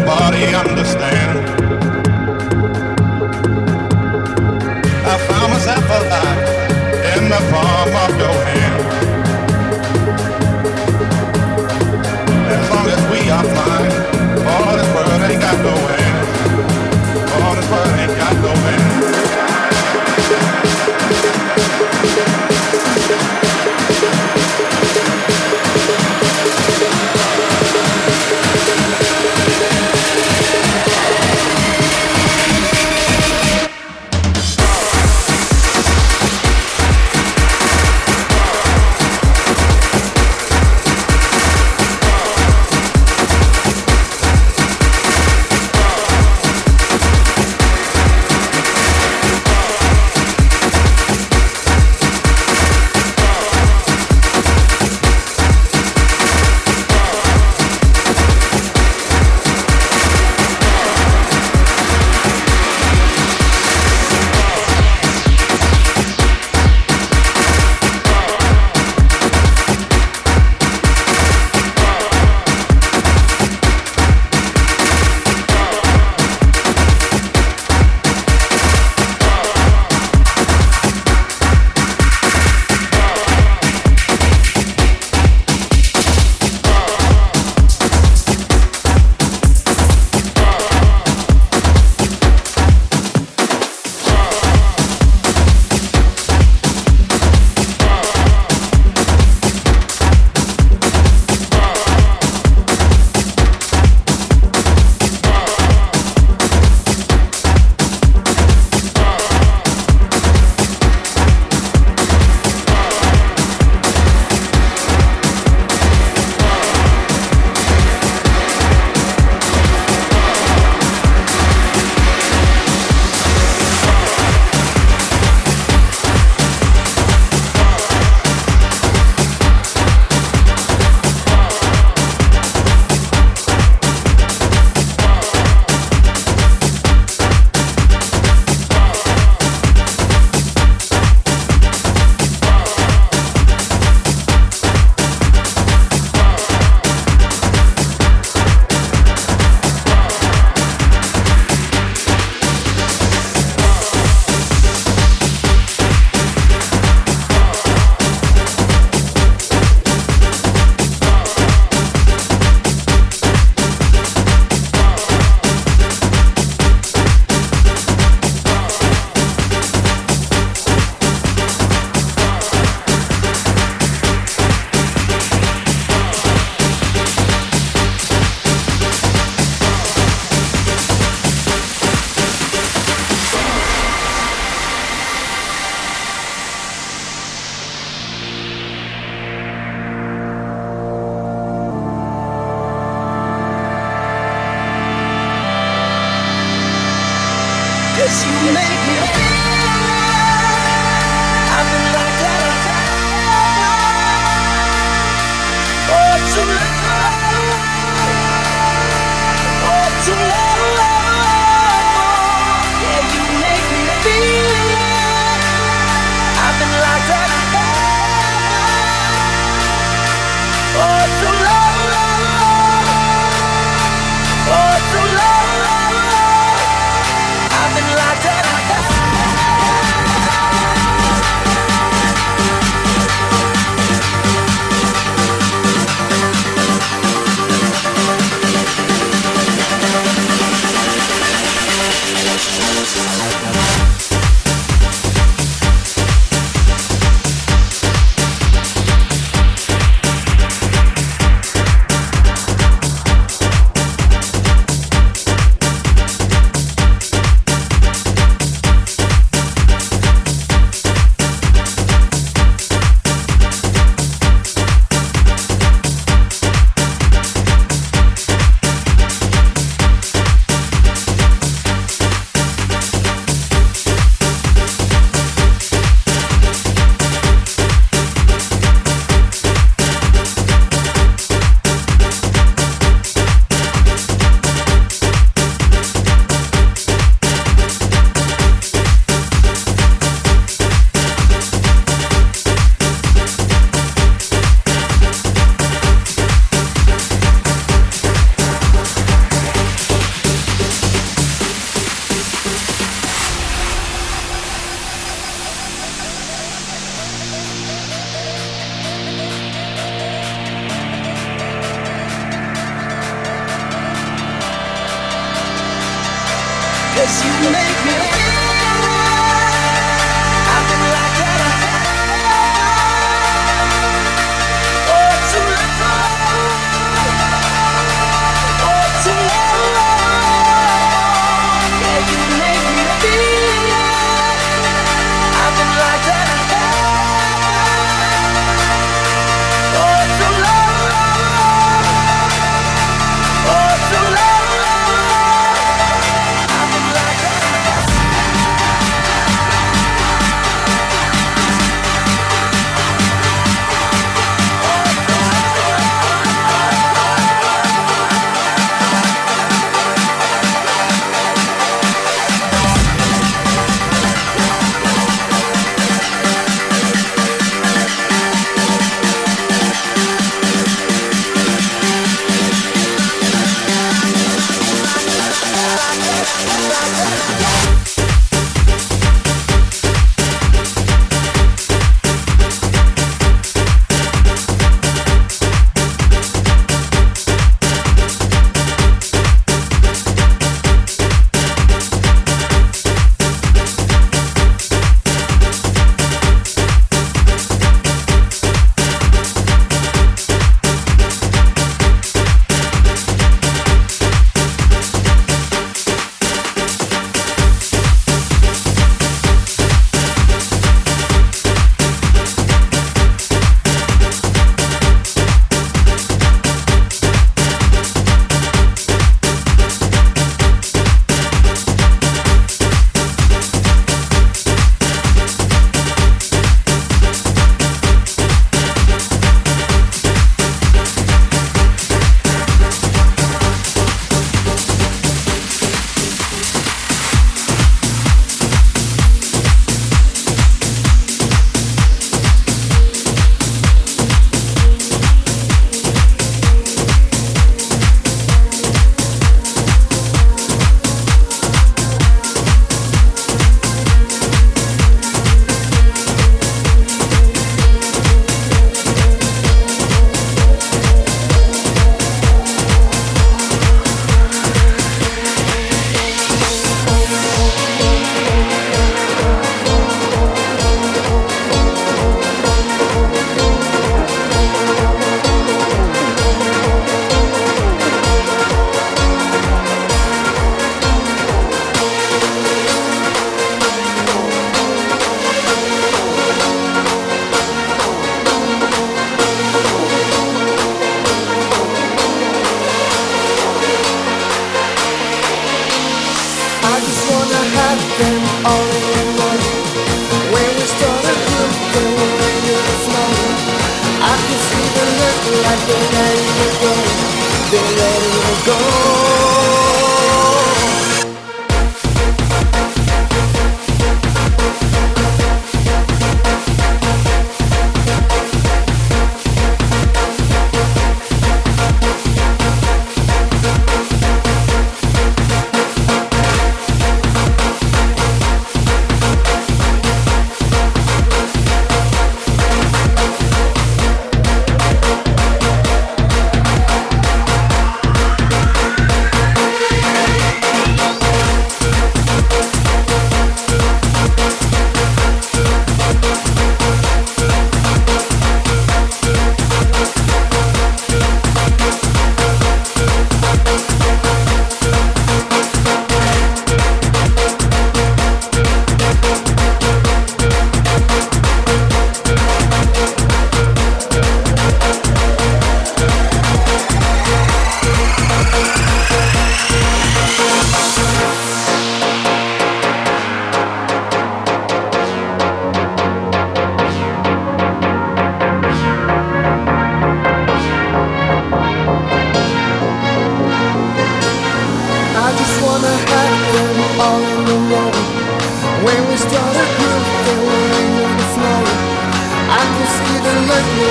nobody understand.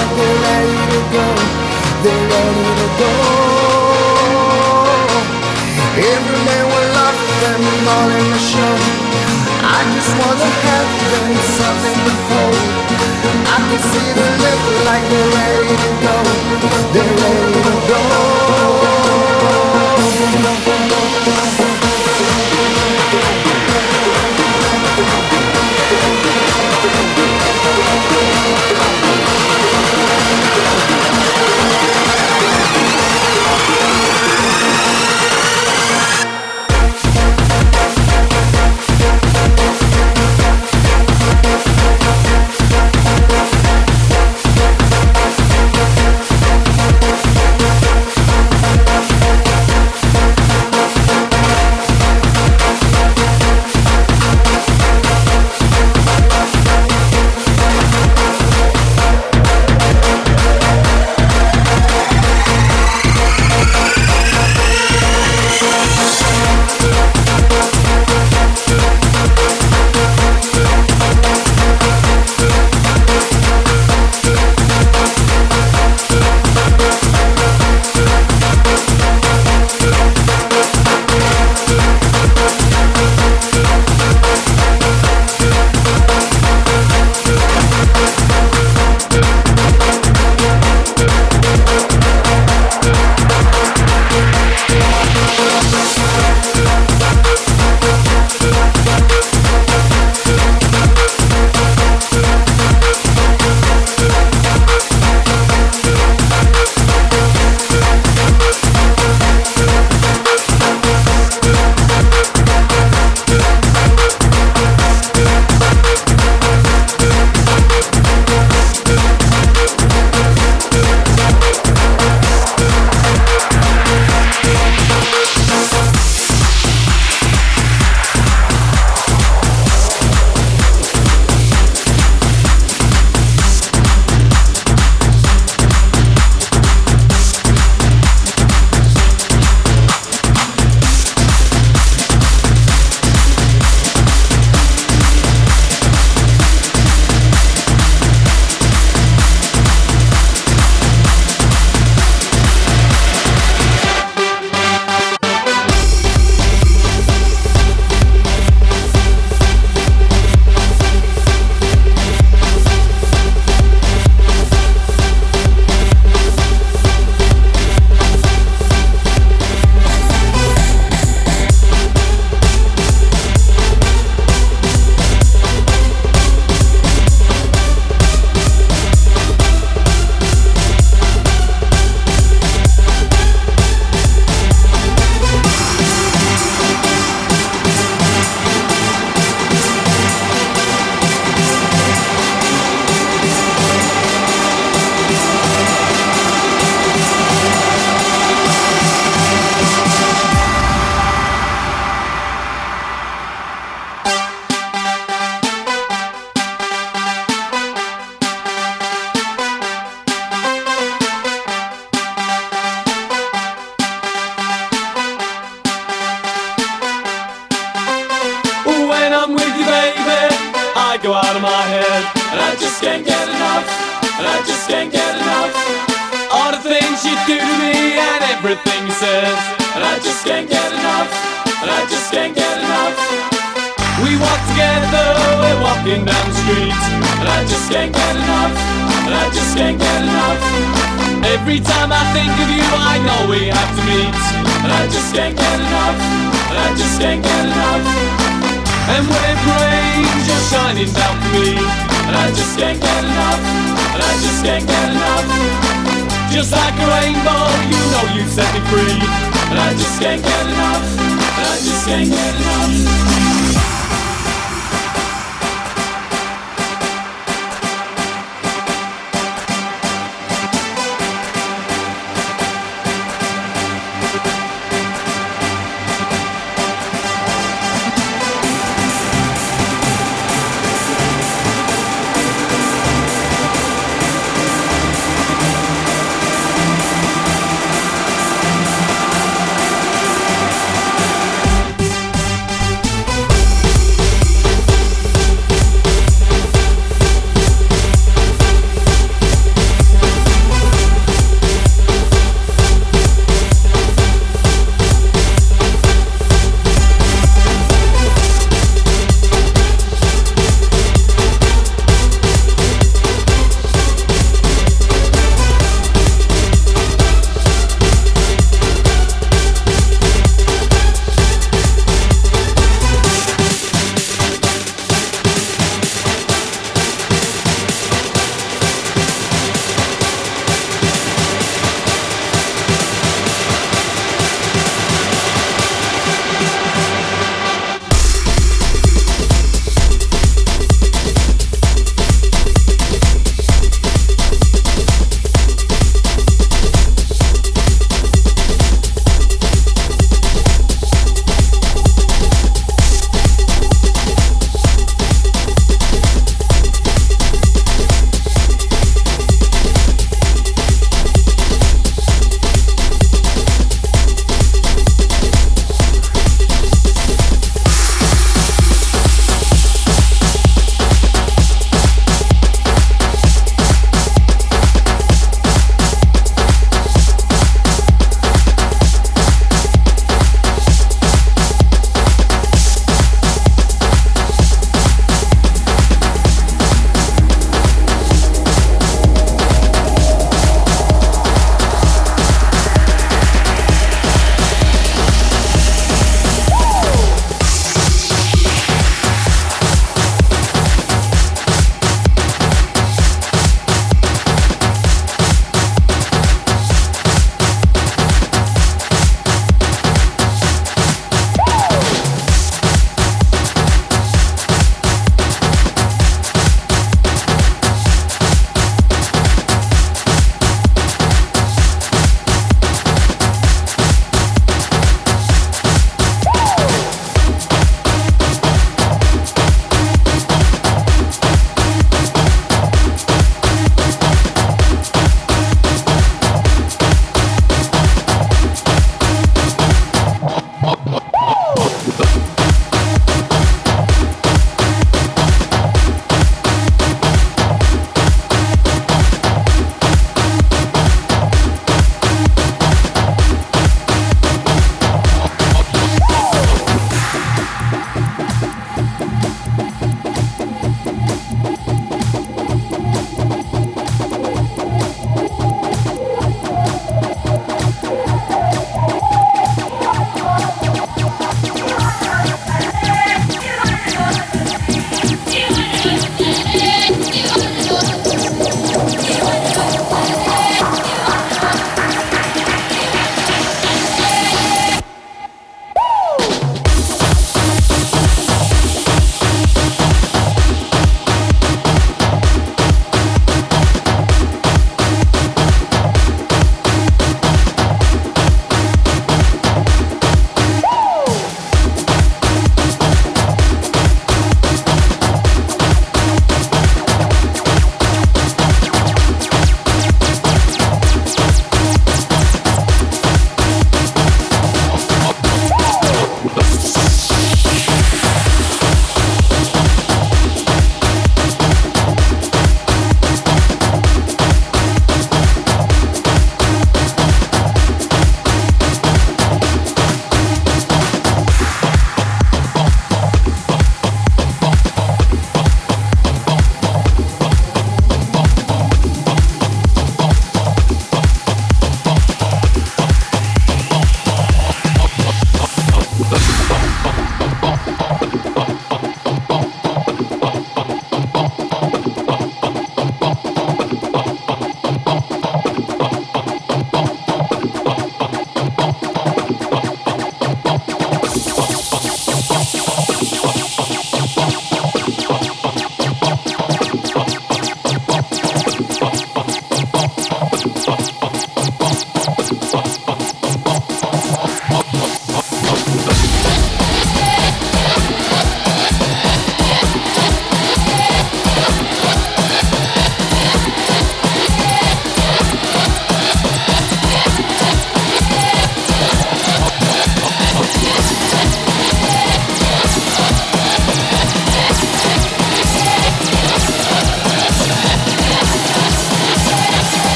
like they're ready to go, they're ready to go. Every man will love them all in the show. I just wanna have them something to hold. I can see the look like they're ready to go, they're ready to go.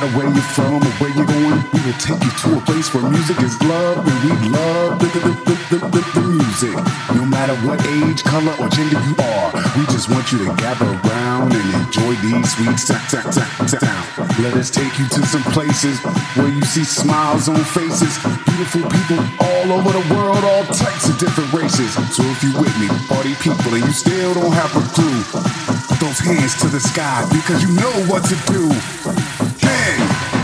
Matter where you're from or where you're going, we will take you to a place where music is love and we love the, the, the, the, the, the music. No matter what age, color, or gender you are, we just want you to gather around and enjoy these sweet. Let us take you to some places where you see smiles on faces, beautiful people all over the world, all types of different races. So if you with me, party people, and you still don't have a clue, put those hands to the sky because you know what to do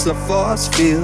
It's a force field.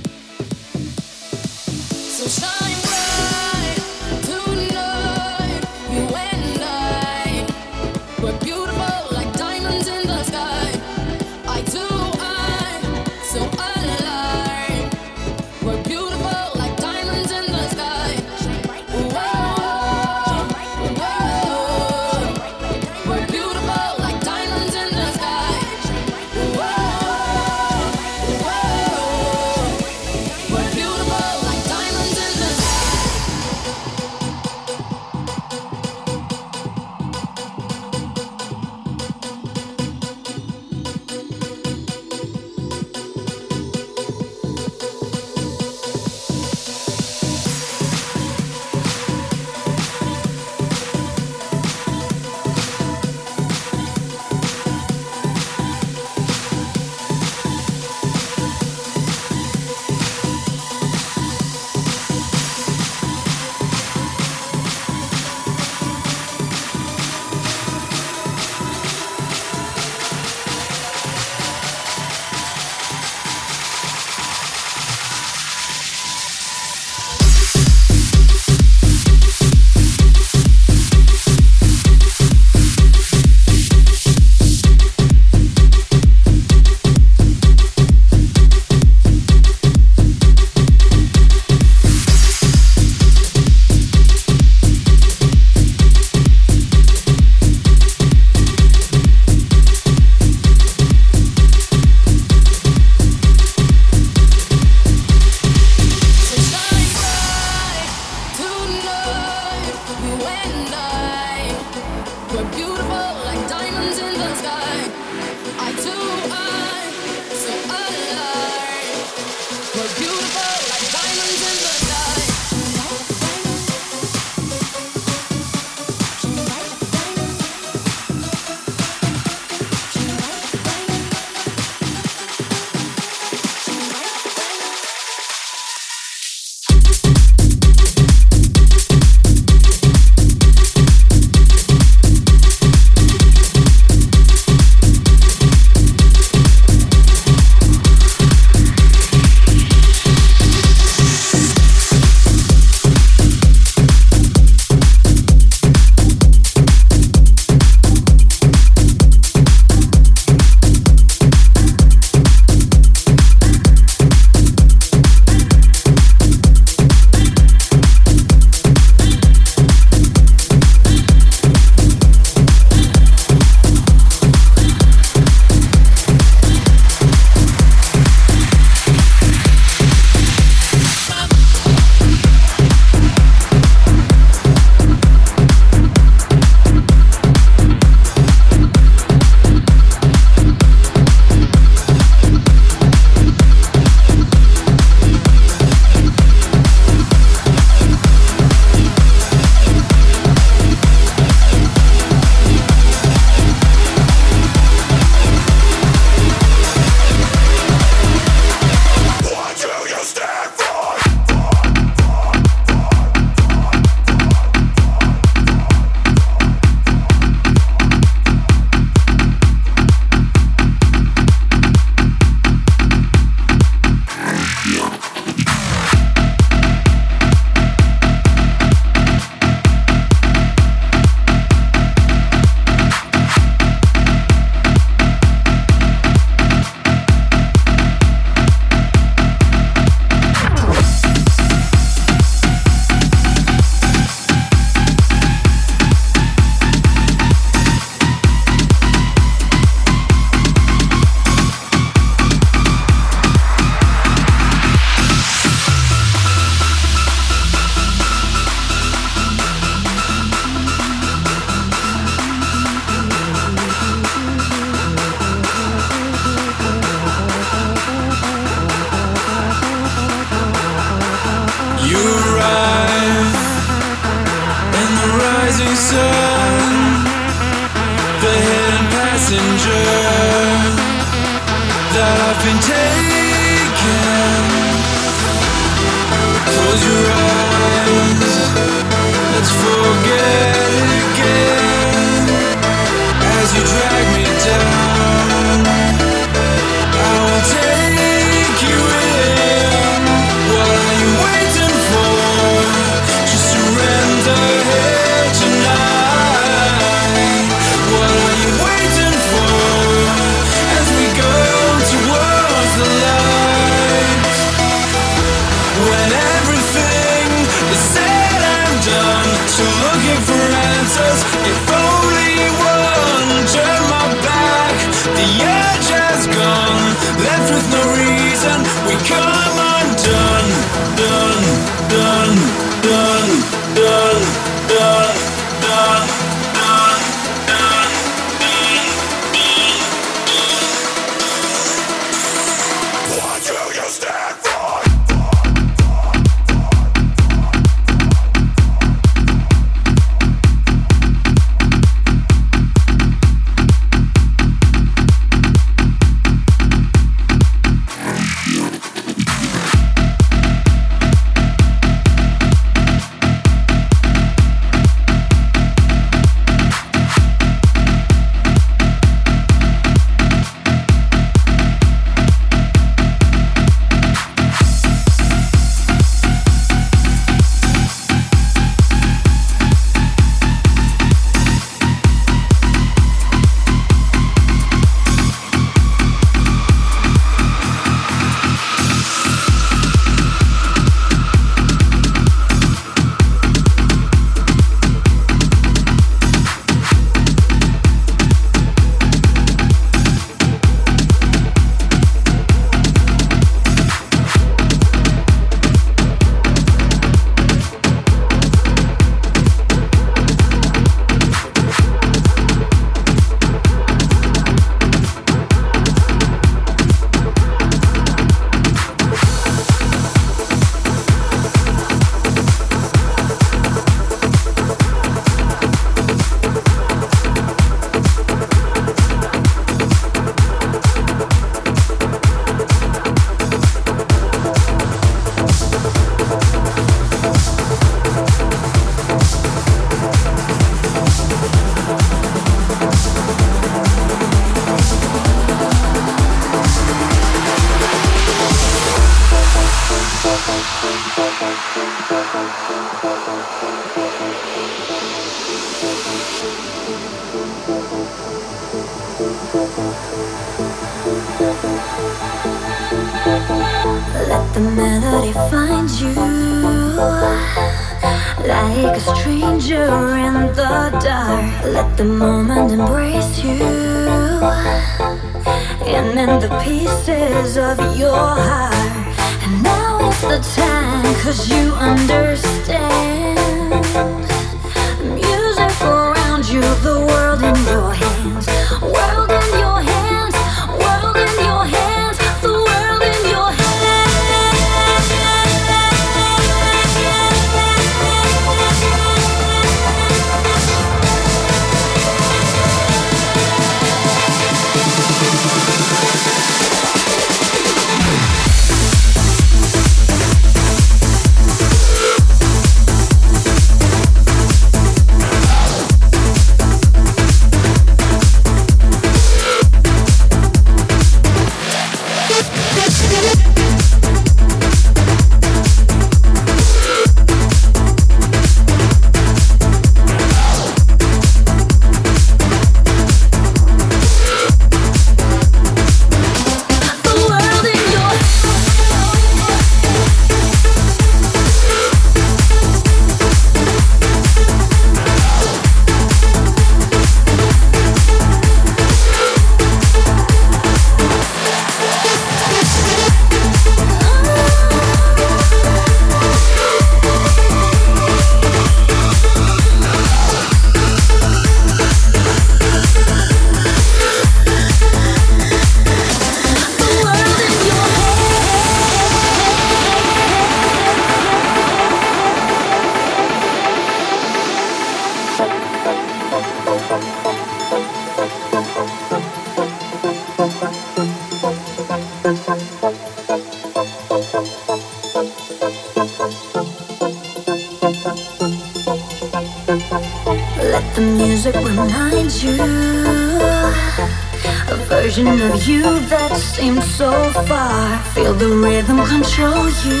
that seems so far. Feel the rhythm control you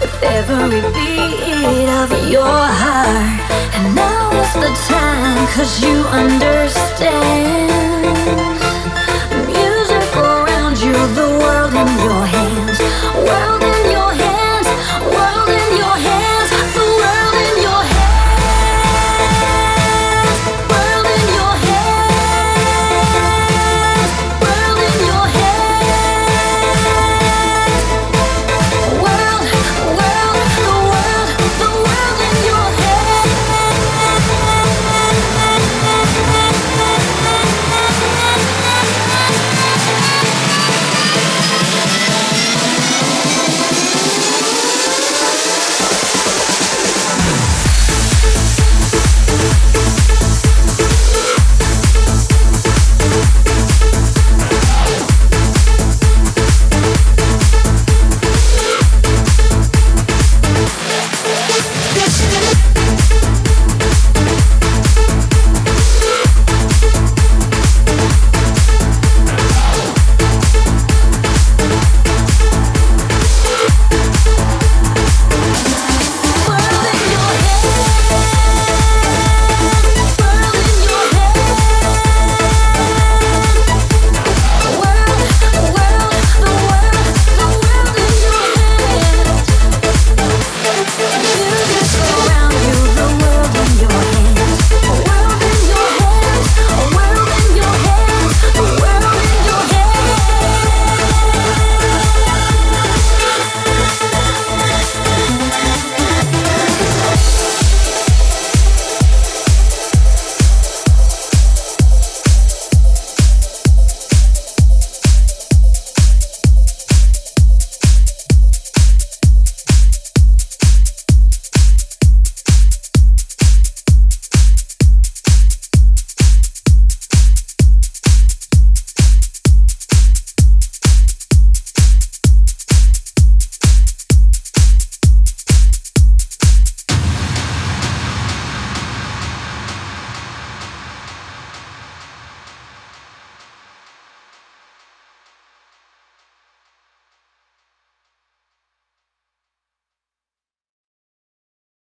with every beat of your heart. And now is the time, cause you understand.